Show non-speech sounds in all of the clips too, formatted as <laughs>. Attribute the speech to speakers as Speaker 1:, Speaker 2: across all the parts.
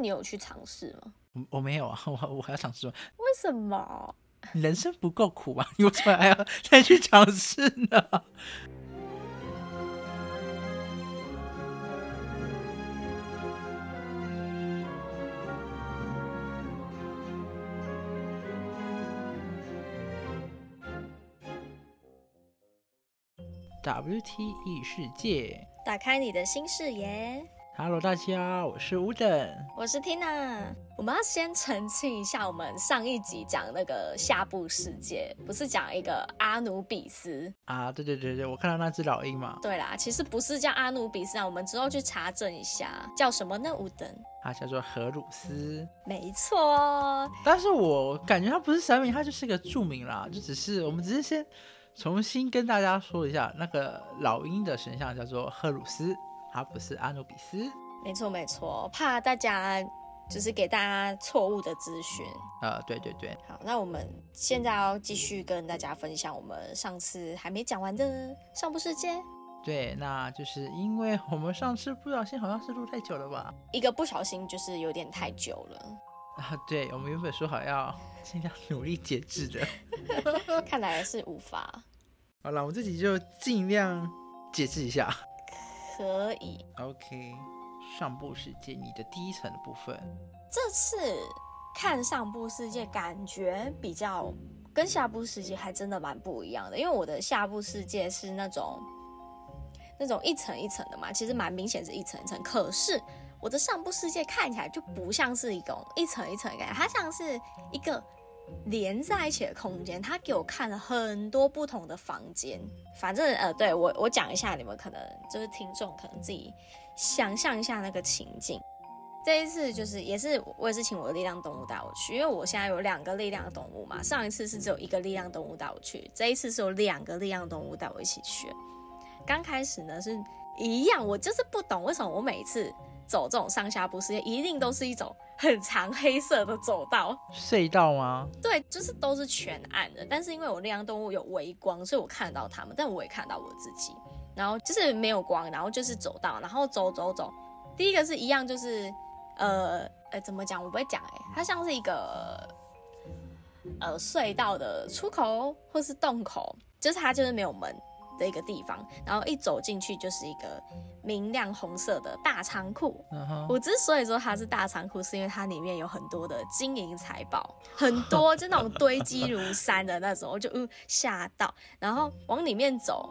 Speaker 1: 你有去尝试吗？
Speaker 2: 我我没有啊，我我还要尝试吗？
Speaker 1: 为什么？
Speaker 2: 人生不够苦吗？<laughs> 你为什么还要再去尝试呢？WTE 世界
Speaker 1: 打开你的新视野。
Speaker 2: ，Hello，大家，我是吴等。
Speaker 1: 我是 Tina，我们要先澄清一下，我们上一集讲那个下部世界，不是讲一个阿努比斯。
Speaker 2: 啊，对对对对，我看到那只老鹰嘛，
Speaker 1: 对啦，其实不是叫阿努比斯啊，我们之后去查证一下，叫什么呢？吴等，
Speaker 2: 它叫做荷鲁斯。
Speaker 1: 没错，
Speaker 2: 但是我感觉它不是神明，它就是个著名啦，就只是我们只是先重新跟大家说一下，那个老鹰的神像叫做荷鲁斯，它不是阿努比斯。
Speaker 1: 没错，没错，怕大家就是给大家错误的资讯。
Speaker 2: 呃，对对对，
Speaker 1: 好，那我们现在要继续跟大家分享我们上次还没讲完的上部世界。
Speaker 2: 对，那就是因为我们上次不小心好像是录太久了吧？
Speaker 1: 一个不小心就是有点太久了，
Speaker 2: 啊，对，我们原本说好要尽量努力节制的。<laughs>
Speaker 1: 看来是无法。
Speaker 2: 好了，我自己就尽量节制一下。
Speaker 1: 可以
Speaker 2: ，OK，上部世界你的第一层的部分，
Speaker 1: 这次看上部世界感觉比较跟下部世界还真的蛮不一样的，因为我的下部世界是那种那种一层一层的嘛，其实蛮明显是一层一层，可是我的上部世界看起来就不像是一种一层一层的感觉，它像是一个连在一起的空间。他给我看了很多不同的房间，反正呃，对我我讲一下，你们可能就是听众可能自己想象一下那个情境。这一次就是也是我也是请我的力量动物带我去，因为我现在有两个力量动物嘛。上一次是只有一个力量动物带我去，这一次是有两个力量动物带我一起去。刚开始呢是一样，我就是不懂为什么我每次走这种上下部世界，一定都是一种很长黑色的走道，
Speaker 2: 隧道吗？
Speaker 1: 对，就是都是全暗的。但是因为我那样动物有微光，所以我看得到它们，但我也看到我自己。然后就是没有光，然后就是走道，然后走走走。第一个是一样，就是呃呃，怎么讲？我不会讲哎、它像是一个呃隧道的出口或是洞口，就是它就是没有门的一个地方。然后一走进去就是一个明亮红色的大仓库。我之所以说它是大仓库，是因为它里面有很多的金银财宝，很多就那种堆积如山的那种，我就嗯吓到。然后往里面走，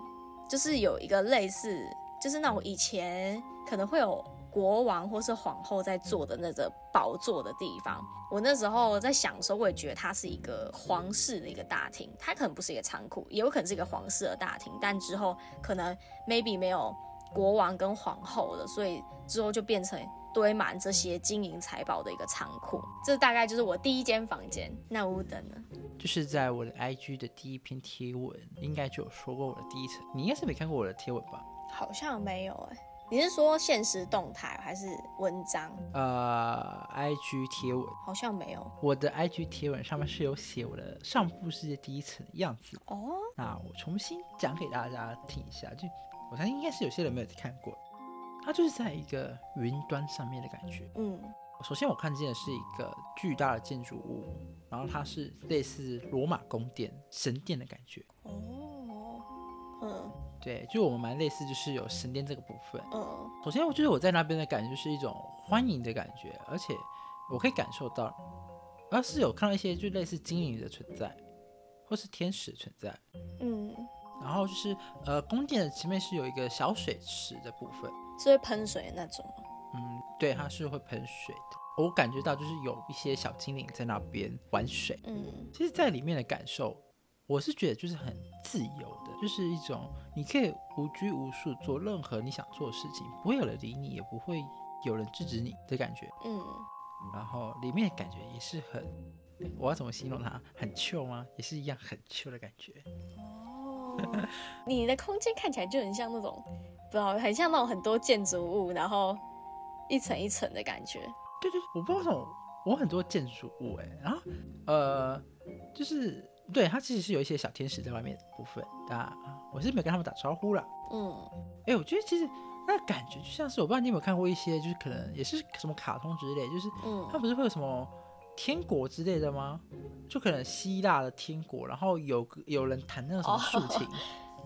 Speaker 1: 就是有一个类似，就是那种以前可能会有国王或是皇后在坐的那个宝座的地方。我那时候在想的时候，我也觉得它是一个皇室的一个大厅，它可能不是一个仓库，也有可能是一个皇室的大厅，但之后可能 maybe 没有国王跟皇后了，所以之后就变成堆满这些金银财宝的一个仓库。这大概就是我第一间房间。那乌等呢？
Speaker 2: 就是在我的 IG 的第一篇贴文，应该就有说过我的第一层。你应该是没看过我的贴文吧？
Speaker 1: 好像没有哎、你是说现实动态还是文章？
Speaker 2: 呃，IG 贴文，
Speaker 1: 好像没有
Speaker 2: 我的 IG 贴文上面是有写我的上部世界第一层的样子。
Speaker 1: 哦。
Speaker 2: 那我重新讲给大家听一下，就我相信应该是有些人没有看过，它就是在一个云端上面的感觉。
Speaker 1: 嗯
Speaker 2: 首先我看见的是一个巨大的建筑物，然后它是类似罗马宫殿、神殿的感觉。
Speaker 1: 哦嗯
Speaker 2: 对，就我们蛮类似，就是有神殿这个部分。
Speaker 1: 嗯
Speaker 2: 首先，我觉得我在那边的感觉就是一种欢迎的感觉，而且我可以感受到，而是有看到一些就类似精灵的存在，或是天使存在。
Speaker 1: 嗯，
Speaker 2: 然后就是呃，宫殿的前面是有一个小水池的部分，
Speaker 1: 是会喷水的那种吗？
Speaker 2: 嗯，对，它是会喷水的。我感觉到就是有一些小精灵在那边玩水。
Speaker 1: 嗯
Speaker 2: 其实，在里面的感受，我是觉得就是很自由的，就是一种你可以无拘无束做任何你想做的事情，不会有人理你，也不会有人制止你的感觉。
Speaker 1: 嗯，
Speaker 2: 然后里面的感觉也是很，我要怎么形容它？很 chill 吗？也是一样很 chill 的感觉。
Speaker 1: 哦，你的空间看起来就很像那种，不知道，很像那种很多建筑物，然后一层一层的感觉。
Speaker 2: 对对，我不知道为什么我很多建筑物哎，然后呃，就是对他其实是有一些小天使在外面的部分，啊我是没有跟他们打招呼了。
Speaker 1: 嗯
Speaker 2: 哎，我觉得其实那感觉就像是我不知道你有没有看过一些，就是可能也是什么卡通之类，就是
Speaker 1: 嗯
Speaker 2: 它不是会有什么天国之类的吗？就可能希腊的天国，然后有个有人弹那个什么竖琴，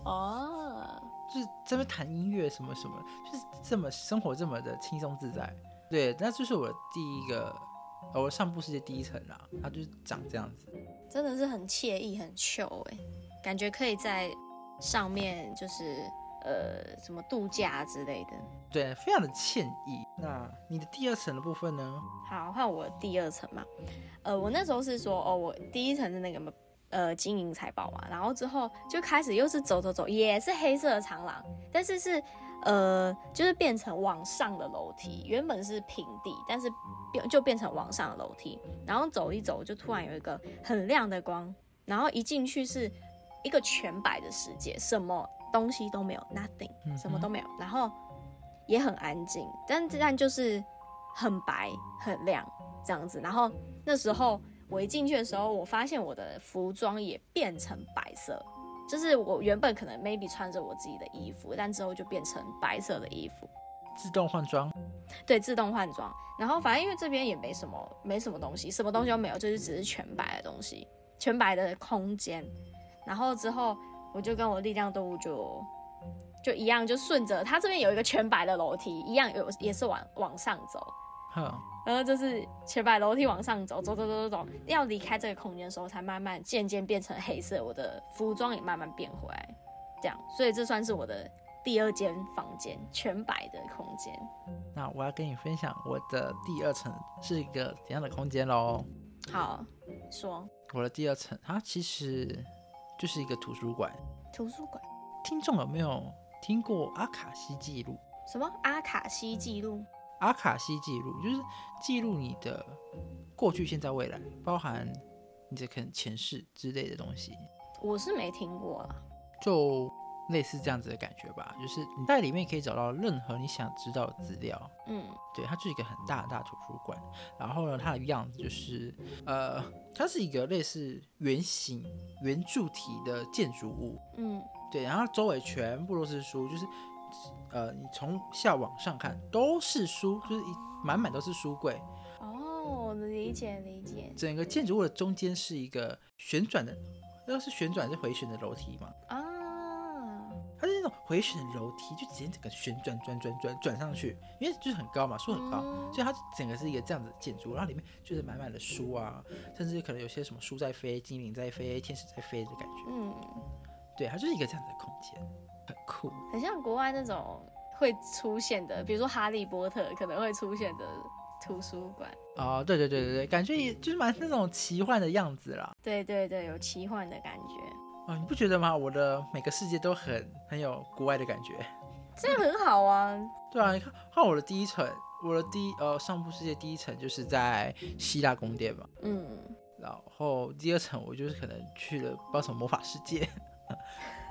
Speaker 1: 哦，
Speaker 2: 就是这边弹音乐什么什么，就是这么生活这么的轻松自在。对，那就是我的第一个，呃我上部世界第一层啦，它就是长这样子。
Speaker 1: 真的是很惬意，很 chill 哎，感觉可以在上面就是呃什么度假之类的。
Speaker 2: 对，非常的惬意。那你的第二层的部分呢？
Speaker 1: 好，换我第二层嘛。呃，我那时候是说，哦，我第一层是那个呃金银财宝嘛，然后之后就开始又是走走走，也是黑色的长廊，但是是呃就是变成往上的楼梯，原本是平地，但是变就变成往上的楼梯，然后走一走就突然有一个很亮的光，然后一进去是一个全白的世界，什么东西都没有，nothing，什么都没有，然后也很安静，但但就是很白很亮这样子。然后那时候我一进去的时候，我发现我的服装也变成白色，就是我原本可能 maybe 穿着我自己的衣服，但之后就变成白色的衣服，
Speaker 2: 自动换装。
Speaker 1: 对，自动换装。然后反正因为这边也没什么没什么东西，什么东西都没有，就是只是全白的东西，全白的空间。然后之后我就跟我力量动物就就一样，就顺着它这边有一个全白的楼梯，一样有也是往往上走。
Speaker 2: 哼，
Speaker 1: 然后就是全白楼梯往上走，走走走走走，要离开这个空间的时候，才慢慢渐渐变成黑色，我的服装也慢慢变回来，这样，所以这算是我的第二间房间，全白的空间。
Speaker 2: 那我要跟你分享我的第二层是一个怎样的空间喽？
Speaker 1: 好，说
Speaker 2: 我的第二层它其实就是一个图书馆。
Speaker 1: 图书馆
Speaker 2: 听众有没有听过阿卡西记录？
Speaker 1: 什么阿卡西记录？
Speaker 2: 阿卡西记录就是记录你的过去、现在、未来，包含你的可能前世之类的东西，
Speaker 1: 我是没听过啦。
Speaker 2: 就类似这样子的感觉吧。就是你在里面可以找到任何你想知道的资料。
Speaker 1: 嗯
Speaker 2: 对，它就是一个很大很大的图书馆。然后呢，它的样子就是，呃，它是一个类似圆形圆柱体的建筑物。
Speaker 1: 嗯
Speaker 2: 对，然后周围全部都是书，就是，呃，你从下往上看都是书，就是一满满都是书柜。
Speaker 1: 哦，理解理解
Speaker 2: 整个建筑物的中间是一个旋转的，要是旋转是回旋的楼梯嘛，
Speaker 1: 啊。
Speaker 2: 它是那种回旋的楼梯，就直接整个旋转转转转转上去，因为就是很高嘛，树很高，
Speaker 1: 嗯
Speaker 2: 所以它整个是一个这样子的建筑，然后里面就是满满的书啊，甚至可能有些什么书在飞、精灵在飞、天使在飞的感觉。
Speaker 1: 嗯，
Speaker 2: 对，它就是一个这样子的空间，很酷。
Speaker 1: 很像国外那种会出现的，比如说哈利波特可能会出现的图书馆。
Speaker 2: 哦，对对对对对，感觉也就是蛮那种奇幻的样子啦。
Speaker 1: 对对对，有奇幻的感觉，
Speaker 2: 哦，你不觉得吗？我的每个世界都很很有国外的感觉。<laughs>
Speaker 1: 这样很好啊。
Speaker 2: 对啊，你看，看我的第一层，我的第一呃上部世界第一层就是在希腊宫殿嘛，
Speaker 1: 嗯，
Speaker 2: 然后第二层我就是可能去了不知道什么魔法世界。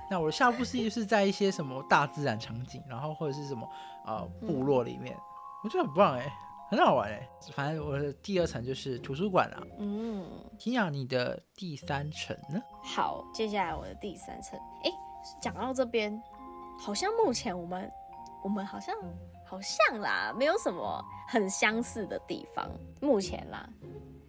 Speaker 2: 那我的下部世界是在一些什么大自然场景，然后或者是什么呃部落里面，我觉得很棒哎，很好玩哎。反正我的第二层就是图书馆啦。
Speaker 1: 嗯，
Speaker 2: 听讲，你的第三层呢？
Speaker 1: 好，接下来我的第三层，诶，讲到这边，好像目前我们我们好像好像啦，没有什么很相似的地方，目前啦，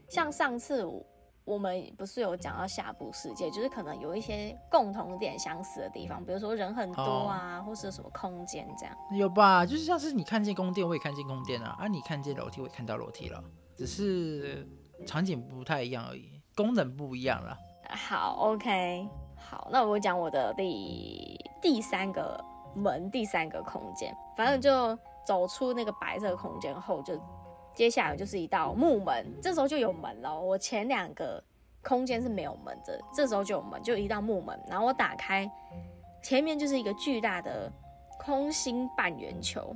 Speaker 1: 像上次我我们不是有讲到下部世界，就是可能有一些共同点相似的地方，比如说人很多啊，或是什么空间这样。
Speaker 2: 有吧？就是像是你看见宫殿，我也看见宫殿啊；啊，你看见楼梯，我也看到楼梯了，只是场景不太一样而已，功能不一样了。
Speaker 1: 好，OK，好，那我讲我的第第三个门，第三个空间，反正就走出那个白色空间后，就接下来就是一道木门，这时候就有门了。我前两个空间是没有门的，这时候就有门，就一道木门，然后我打开，前面就是一个巨大的空心半圆球。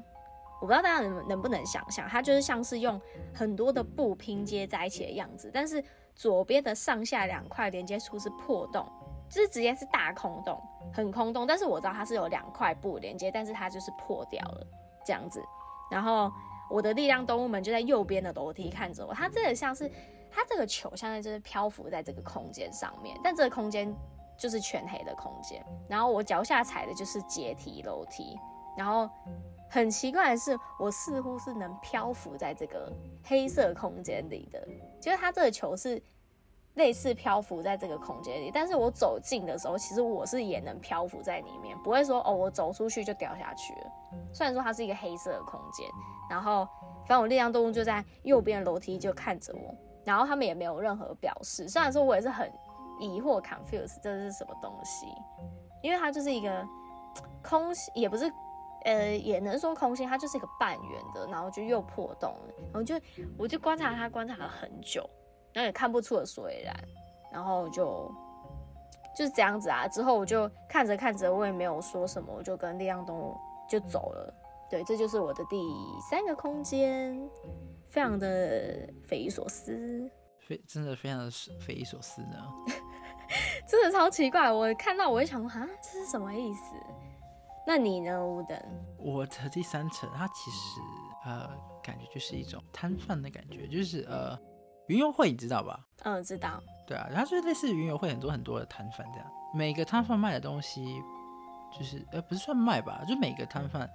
Speaker 1: 我不知道大家能能不能想象，它就是像是用很多的布拼接在一起的样子，但是左边的上下两块连接处是破洞，就是直接是大空洞，很空洞。但是我知道它是有两块布连接，但是它就是破掉了这样子。然后我的力量动物们就在右边的楼梯看着我，它这个像是它这个球现在就是漂浮在这个空间上面，但这个空间就是全黑的空间。然后我脚下踩的就是阶梯楼梯，然后很奇怪的是，我似乎是能漂浮在这个黑色空间里的，就是它这个球是类似漂浮在这个空间里，但是我走近的时候，其实我是也能漂浮在里面，不会说哦，我走出去就掉下去了。虽然说它是一个黑色的空间，然后反正我力量动物就在右边楼梯就看着我，然后他们也没有任何表示。虽然说我也是很疑惑，confuse 这是什么东西，因为它就是一个空心，也不是。呃，也能说空心，它就是一个半圆的，然后就又破洞了，然后就我就观察它，观察了很久，然后也看不出个所以然，然后就就是这样子啊。之后我就看着看着，我也没有说什么，我就跟力量动物就走了。对，这就是我的第三个空间，非常的匪夷所思，
Speaker 2: 非真的非常的匪夷所思呢，<laughs>
Speaker 1: 真的超奇怪。我看到我会想说，啊，这是什么意思？那你呢，吴等？
Speaker 2: 我的第三层，它其实呃，感觉就是一种摊贩的感觉，就是呃，云游会你知道吧？
Speaker 1: 嗯，知道。
Speaker 2: 对啊，它就是类似云游会很多很多的摊贩这样，每个摊贩卖的东西，就是呃，不是算卖吧，就每个摊贩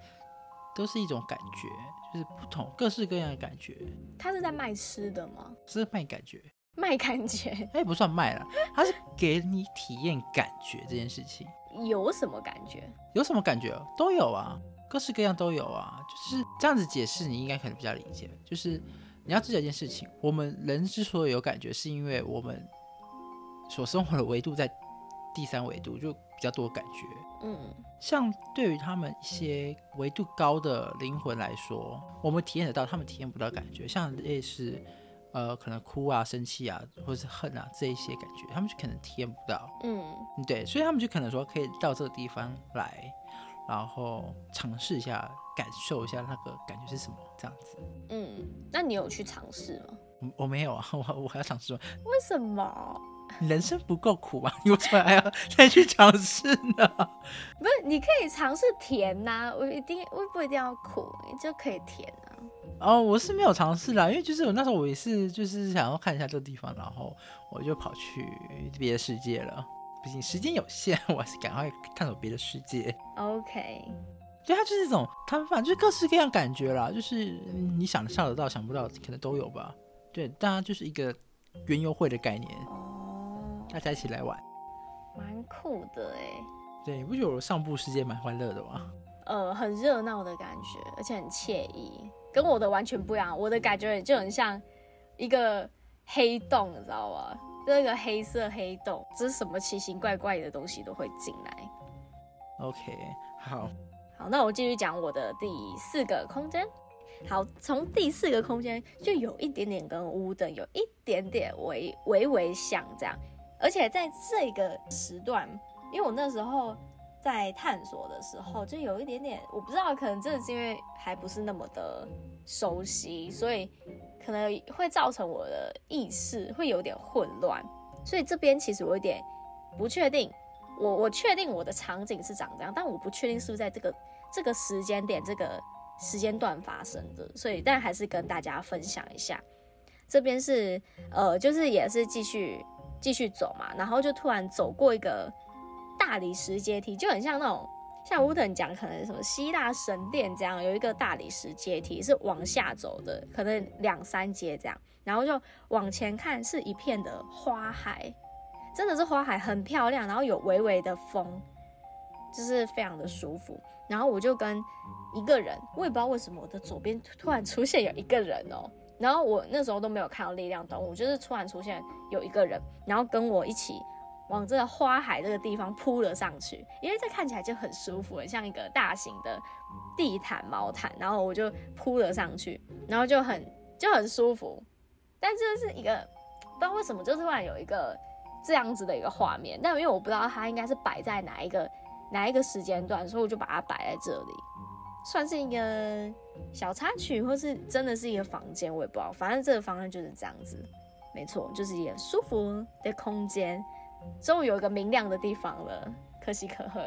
Speaker 2: 都是一种感觉，就是不同各式各样的感觉。
Speaker 1: 他是在卖吃的吗？
Speaker 2: 是卖感觉。
Speaker 1: 卖感觉？
Speaker 2: 哎，不算卖了，他是给你体验感觉这件事情。
Speaker 1: 有什么感觉？
Speaker 2: 有什么感觉？都有啊，各式各样都有啊。就是这样子解释，你应该可能比较理解。就是你要知道一件事情，我们人之所以有感觉，是因为我们所生活的维度在第三维度，就比较多感觉。嗯，像对于他们一些维度高的灵魂来说，我们体验得到，他们体验不到感觉。像类似。呃，可能哭啊、生气啊，或者是恨啊，这一些感觉，他们就可能体验不到。嗯，对，所以他们就可能说，可以到这个地方来，然后尝试一下，感受一下那个感觉是什么，这样子。
Speaker 1: 嗯，那你有去尝试吗？
Speaker 2: 我我没有啊，<laughs> 我我还要尝试吗？
Speaker 1: 为什么？
Speaker 2: 人生不够苦啊，你为什么还要再去尝试呢？<laughs>
Speaker 1: 不是，你可以尝试甜呐，我一定，我不一定要苦，你就可以甜啊。
Speaker 2: 哦，我是没有尝试啦，因为就是我那时候我也是就是想要看一下这个地方，然后我就跑去别的世界了。毕竟时间有限，<laughs> 我还是赶快探索别的世界。
Speaker 1: OK，
Speaker 2: 对，它就是这种摊贩，就是各式各样感觉啦，就是你想象得到、想不到，可能都有吧。对，大家就是一个园游会的概念，哦，大家一起来玩，
Speaker 1: 蛮酷的哎。
Speaker 2: 对，你不觉得我上部世界蛮欢乐的吗？
Speaker 1: 呃，很热闹的感觉，而且很惬意。跟我的完全不一样，我的感觉就很像一个黑洞，你知道吗？那个黑色黑洞，这是什么奇形怪怪的东西都会进来。
Speaker 2: OK，好，
Speaker 1: 好，那我继续讲我的第四个空间。好，从第四个空间就有一点点跟屋的有一点点微微微像这样，而且在这个时段，因为我那时候。在探索的时候，就有一点点，我不知道，可能真的是因为还不是那么的熟悉，所以可能会造成我的意识会有点混乱。所以这边其实我有点不确定，我我确定我的场景是长这样，但我不确定是不是在这个这个时间点、这个时间段发生的。所以，但还是跟大家分享一下，这边是呃，就是也是继续继续走嘛，然后就突然走过一个。大理石阶梯就很像那种，像乌腾讲可能什么希腊神殿这样，有一个大理石阶梯是往下走的，可能两三阶这样，然后就往前看是一片的花海，真的是花海很漂亮，然后有微微的风，就是非常的舒服。然后我就跟一个人，我也不知道为什么我的左边突然出现有一个人哦，<laughs> 然后我那时候都没有看到力量动物，就是突然出现有一个人，然后跟我一起。往这个花海这个地方铺了上去，因为这看起来就很舒服，很像一个大型的地毯毛毯，然后我就铺了上去，然后就很就很舒服。但这是一个不知道为什么就突然有一个这样子的一个画面，但因为我不知道它应该是摆在哪一个哪一个时间段，所以我就把它摆在这里，算是一个小插曲，或是真的是一个房间，我也不知道。反正这个房间就是这样子，没错，就是一个舒服的空间。终于有一个明亮的地方了，可喜可贺。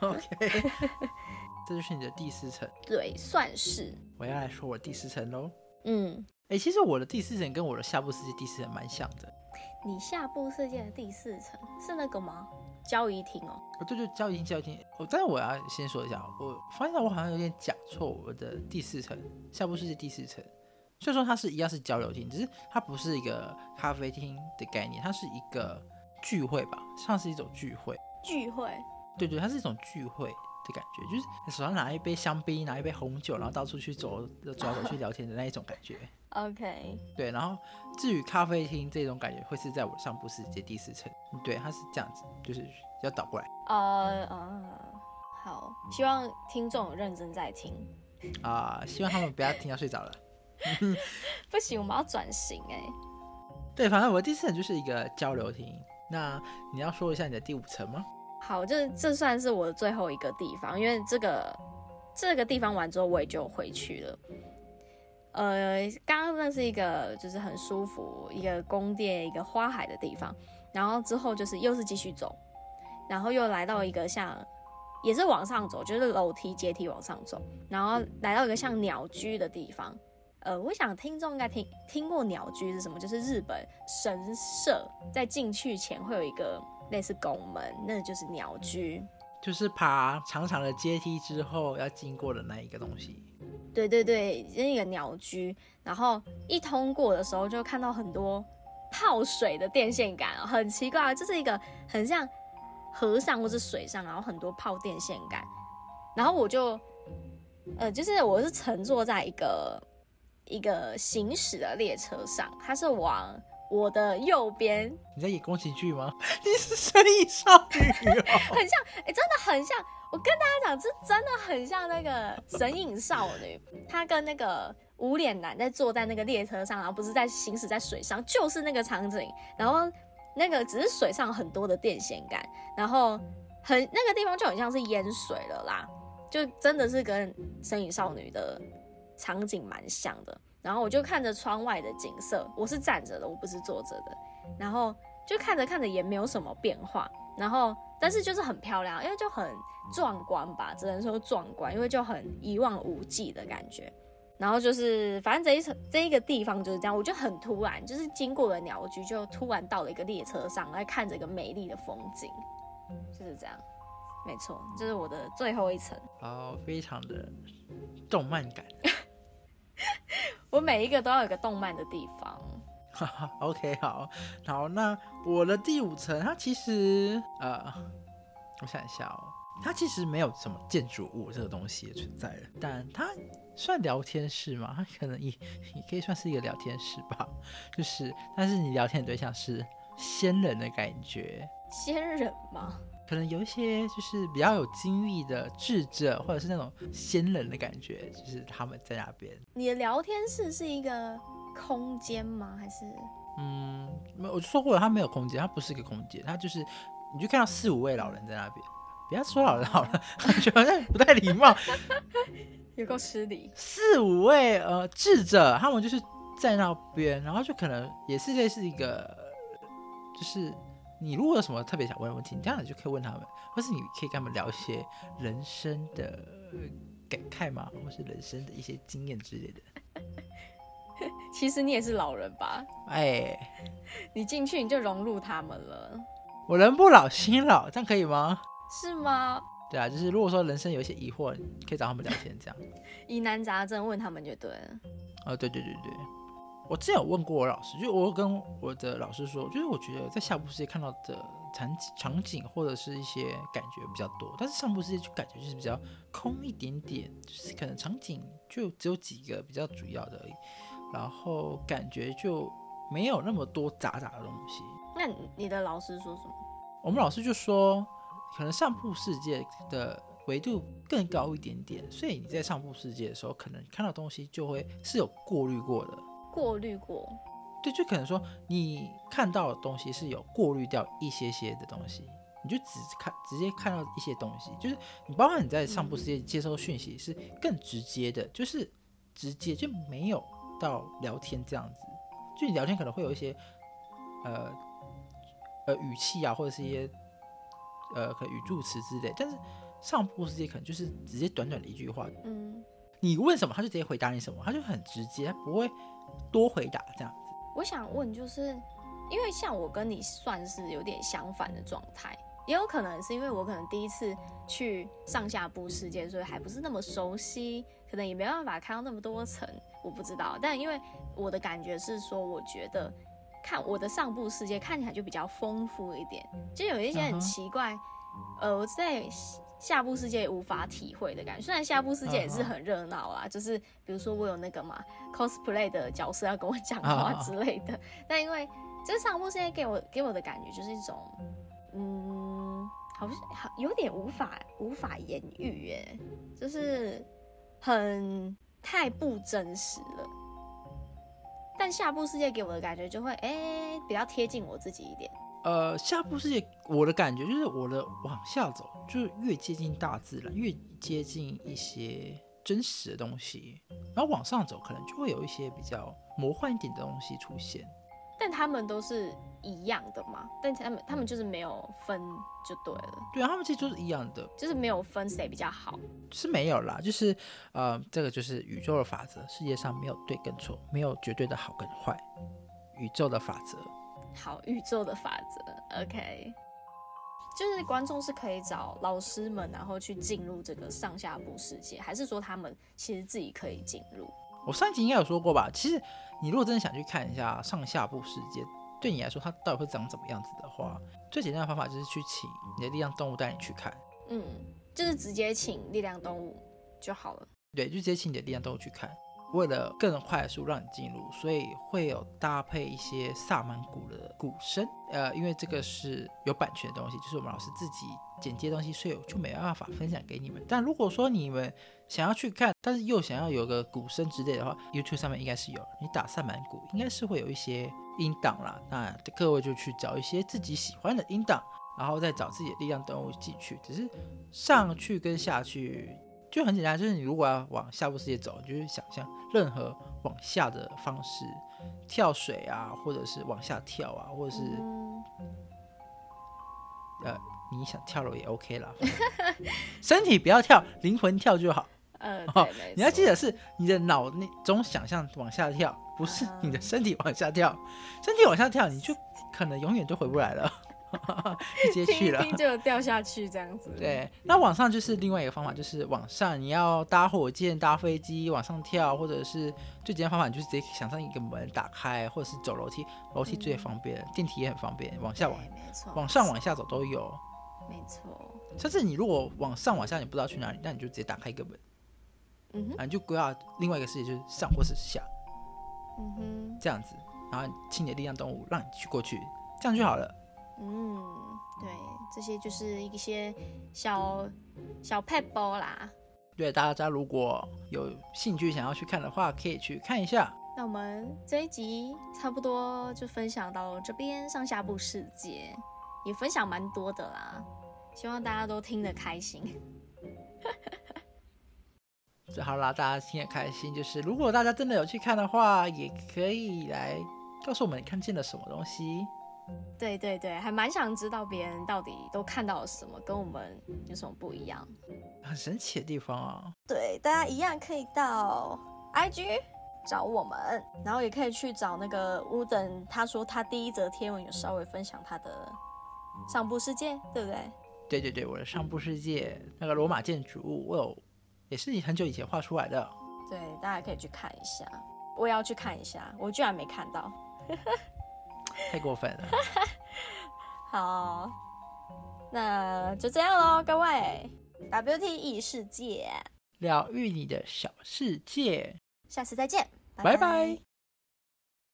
Speaker 2: OK，<laughs> 这就是你的第四层。
Speaker 1: 对，算是。
Speaker 2: 我要来说我第四层喽。嗯，哎，其实我的第四层跟我的下部世界第四层蛮像的。
Speaker 1: 你下部世界的第四层是那个吗？交易厅哦。
Speaker 2: 哦，对对，交易厅，交易厅。我，但是我要先说一下，我发现我好像有点讲错我的第四层下部世界第四层。虽然说它是一样是交流厅，只是它不是一个咖啡厅的概念，它是一个聚会吧，像是一种聚会。
Speaker 1: 聚会。
Speaker 2: 对对，它是一种聚会的感觉，就是你手上拿一杯香槟，拿一杯红酒，然后到处去走走走去聊天的那一种感觉。
Speaker 1: OK。
Speaker 2: 对，然后至于咖啡厅这种感觉，会是在我上部世界第四层。对，它是这样子，就是要倒过来。
Speaker 1: 呃呃，好，希望听众认真在听。
Speaker 2: 啊，希望他们不要听到睡着了。<laughs>
Speaker 1: 不行，我们要转型哎。
Speaker 2: 对，反正我的第四层就是一个交流厅。那你要说一下你的第五层吗？
Speaker 1: 好，这这算是我的最后一个地方，因为这个这个地方完之后我也就回去了。呃，刚刚那是一个就是很舒服，一个宫殿，一个花海的地方。然后之后就是又是继续走，然后又来到一个像也是往上走，就是楼梯阶梯往上走，然后来到一个像鸟居的地方。呃，我想听众应该听听过鸟居是什么，就是日本神社在进去前会有一个类似拱门，那就是鸟居，
Speaker 2: 就是爬长长的阶梯之后要经过的那一个东西。
Speaker 1: 对对对，那个鸟居，然后一通过的时候就看到很多泡水的电线杆，很奇怪，就是一个很像河上或是水上，然后很多泡电线杆，然后我就呃，就是我是乘坐在一个。一个行驶的列车上，它是往我的右边。
Speaker 2: 你在演宫崎骏吗？<laughs> 你是神隐少女，<laughs>
Speaker 1: 很像，哎，真的很像。我跟大家讲，这真的很像那个神隐少女，她跟那个无脸男在坐在那个列车上，然后不是在行驶在水上，就是那个场景。然后那个只是水上很多的电线杆，然后很那个地方就很像是淹水了啦，就真的是跟神隐少女的。场景蛮像的，然后我就看着窗外的景色，我是站着的，我不是坐着的，然后就看着看着也没有什么变化，然后但是就是很漂亮，因为就很壮观吧，只能说壮观，因为就很一望无际的感觉，然后就是反正这一层这一个地方就是这样，我就很突然，就是经过了鸟居，就突然到了一个列车上来看着一个美丽的风景，就是这样，没错，这是我的最后一层，
Speaker 2: 好，非常的动漫感。<laughs>
Speaker 1: 我每一个都要有个动漫的地方。<laughs>
Speaker 2: OK，好，好，那我的第五层，它其实呃，我想一下哦，它其实没有什么建筑物这个东西存在的，但它算聊天室吗？它可能也 <laughs> 也可以算是一个聊天室吧。就是，但是你聊天的对象是仙人的感觉。
Speaker 1: 仙人吗？
Speaker 2: 可能有一些就是比较有经历的智者，或者是那种仙人的感觉，就是他们在那边。
Speaker 1: 你的聊天室是一个空间吗？还是？
Speaker 2: 嗯，没，我就说过了，它没有空间，它不是一个空间，它就是你就看到四五位老人在那边。不要说老人好了，感觉 <laughs> 好像不太礼貌，
Speaker 1: 有够失礼。
Speaker 2: 四五位呃智者，他们就是在那边，然后就可能也是类似一个，就是。你如果有什么特别想问的问题，你这样子就可以问他们，或是你可以跟他们聊一些人生的感慨嘛，或是人生的一些经验之类的。<laughs>
Speaker 1: 其实你也是老人吧？
Speaker 2: 哎，
Speaker 1: 你进去你就融入他们了。
Speaker 2: 我人不老心老，这样可以吗？
Speaker 1: 是吗？
Speaker 2: 对啊，就是如果说人生有一些疑惑，可以找他们聊天，这样
Speaker 1: 疑难杂症问他们就对了。
Speaker 2: 哦，对对对对。我之前有问过我老师，就我跟我的老师说，就是我觉得在下部世界看到的场景场景或者是一些感觉比较多，但是上部世界就感觉就是比较空一点点，就是可能场景就只有几个比较主要的而已，然后感觉就没有那么多杂杂的东西。
Speaker 1: 那你的老师说什么？
Speaker 2: 我们老师就说，可能上部世界的维度更高一点点，所以你在上部世界的时候，可能看到东西就会是有过滤过的。
Speaker 1: 过滤过，
Speaker 2: 对，就可能说你看到的东西是有过滤掉一些些的东西，你就只看直接看到一些东西，就是你包括你在上部世界接收讯息是更直接的，就是直接就没有到聊天这样子，就你聊天可能会有一些呃呃语气啊，或者是一些呃可能语助词之类，但是上部世界可能就是直接短短的一句话，嗯，你问什么他就直接回答你什么，他就很直接，他不会。多回答这样子，
Speaker 1: 我想问，就是因为像我跟你算是有点相反的状态，也有可能是因为我可能第一次去上下部世界，所以还不是那么熟悉，可能也没办法看到那么多层，我不知道。但因为我的感觉是说，我觉得看我的上部世界看起来就比较丰富一点，就有一些很奇怪，呃，我在下部世界无法体会的感觉。虽然下部世界也是很热闹啦，就是比如说我有那个嘛 cosplay 的角色要跟我讲话之类的，但因为这上部世界给我给我的感觉就是一种，嗯。好像好有点无法无法言喻耶，就是很太不真实了。但下部世界给我的感觉就会哎比较贴近我自己一点。
Speaker 2: 呃，下部世界我的感觉就是我的往下走，就是越接近大自然，越接近一些真实的东西，然后往上走可能就会有一些比较魔幻一点的东西出现。
Speaker 1: 但他们都是一样的嘛？但他们他们就是没有分就对了。
Speaker 2: 对啊，他们其实都是一样的，
Speaker 1: 就是没有分谁比较好，
Speaker 2: 是没有啦。就是呃，这个就是宇宙的法则，世界上没有对跟错，没有绝对的好跟坏，宇宙的法则。
Speaker 1: 好，宇宙的法则，OK。就是观众是可以找老师们，然后去进入这个上下部世界，还是说他们其实自己可以进入？
Speaker 2: 我上一集应该有说过吧？其实你如果真的想去看一下上下部世界，对你来说它到底会长怎么样子的话，最简单的方法就是去请你的力量动物带你去看。
Speaker 1: 嗯，就是直接请力量动物就好了。
Speaker 2: 对，就直接请你的力量动物去看。为了更快速让你进入，所以会有搭配一些萨满鼓的鼓声。呃，因为这个是有版权的东西，就是我们老师自己剪接东西，所以就没办法分享给你们。但如果说你们想要去看，但是又想要有个鼓声之类的话，YouTube 上面应该是有，你打萨满鼓应该是会有一些音档啦。那各位就去找一些自己喜欢的音档，然后再找自己的力量动物进去。只是上去跟下去。就很简单，就是你如果要往下部世界走，你就是想象任何往下的方式，跳水啊，或者是往下跳啊，或者是呃，你想跳楼也 OK 啦，身体不要跳，灵魂跳就好。
Speaker 1: 呃，
Speaker 2: 你要记得是你的脑那种想象往下跳，不是你的身体往下跳，身体往下跳，你就可能永远都回不来了。<laughs> 直接去了，
Speaker 1: 就掉下去这样子。<laughs>
Speaker 2: 对，那往上就是另外一个方法，就是往上你要搭火箭、搭飞机往上跳，或者是最简单方法就是直接想上一个门打开，或者是走楼梯，楼梯最方便，电梯也很方便，往下往，
Speaker 1: 没错，
Speaker 2: 往上往下走都有，
Speaker 1: 没错。
Speaker 2: 甚至你如果往上往下你不知道去哪里，那你就直接打开一个门，
Speaker 1: 嗯
Speaker 2: 哼，你就规划另外一个世界就是上或是下，
Speaker 1: 嗯哼，
Speaker 2: 这样子，然后请你的力量动物让你去过去，这样就好了。
Speaker 1: 嗯，对，这些就是一些小小 pet 包啦。
Speaker 2: 对，大家如果有兴趣想要去看的话，可以去看一下。
Speaker 1: 那我们这一集差不多就分享到这边，上下部世界也分享蛮多的啦，希望大家都听得开心。
Speaker 2: 最 <laughs> 好啦，大家听得开心，就是如果大家真的有去看的话，也可以来告诉我们你看见了什么东西。
Speaker 1: 对对对，还蛮想知道别人到底都看到了什么，跟我们有什么不一样，
Speaker 2: 很神奇的地方啊。
Speaker 1: 对，大家一样可以到 IG 找我们，然后也可以去找那个乌等，他说他第一则贴文有稍微分享他的上部世界，对不对？
Speaker 2: 对对对，我的上部世界那个罗马建筑物，我有也是很久以前画出来的。
Speaker 1: 对，大家可以去看一下，我也要去看一下，我居然没看到。
Speaker 2: 太过分了。<laughs>
Speaker 1: 好，那就这样喽，各位。W T E 世界，
Speaker 2: 疗愈你的小世界。
Speaker 1: 下次再见，
Speaker 2: 拜拜。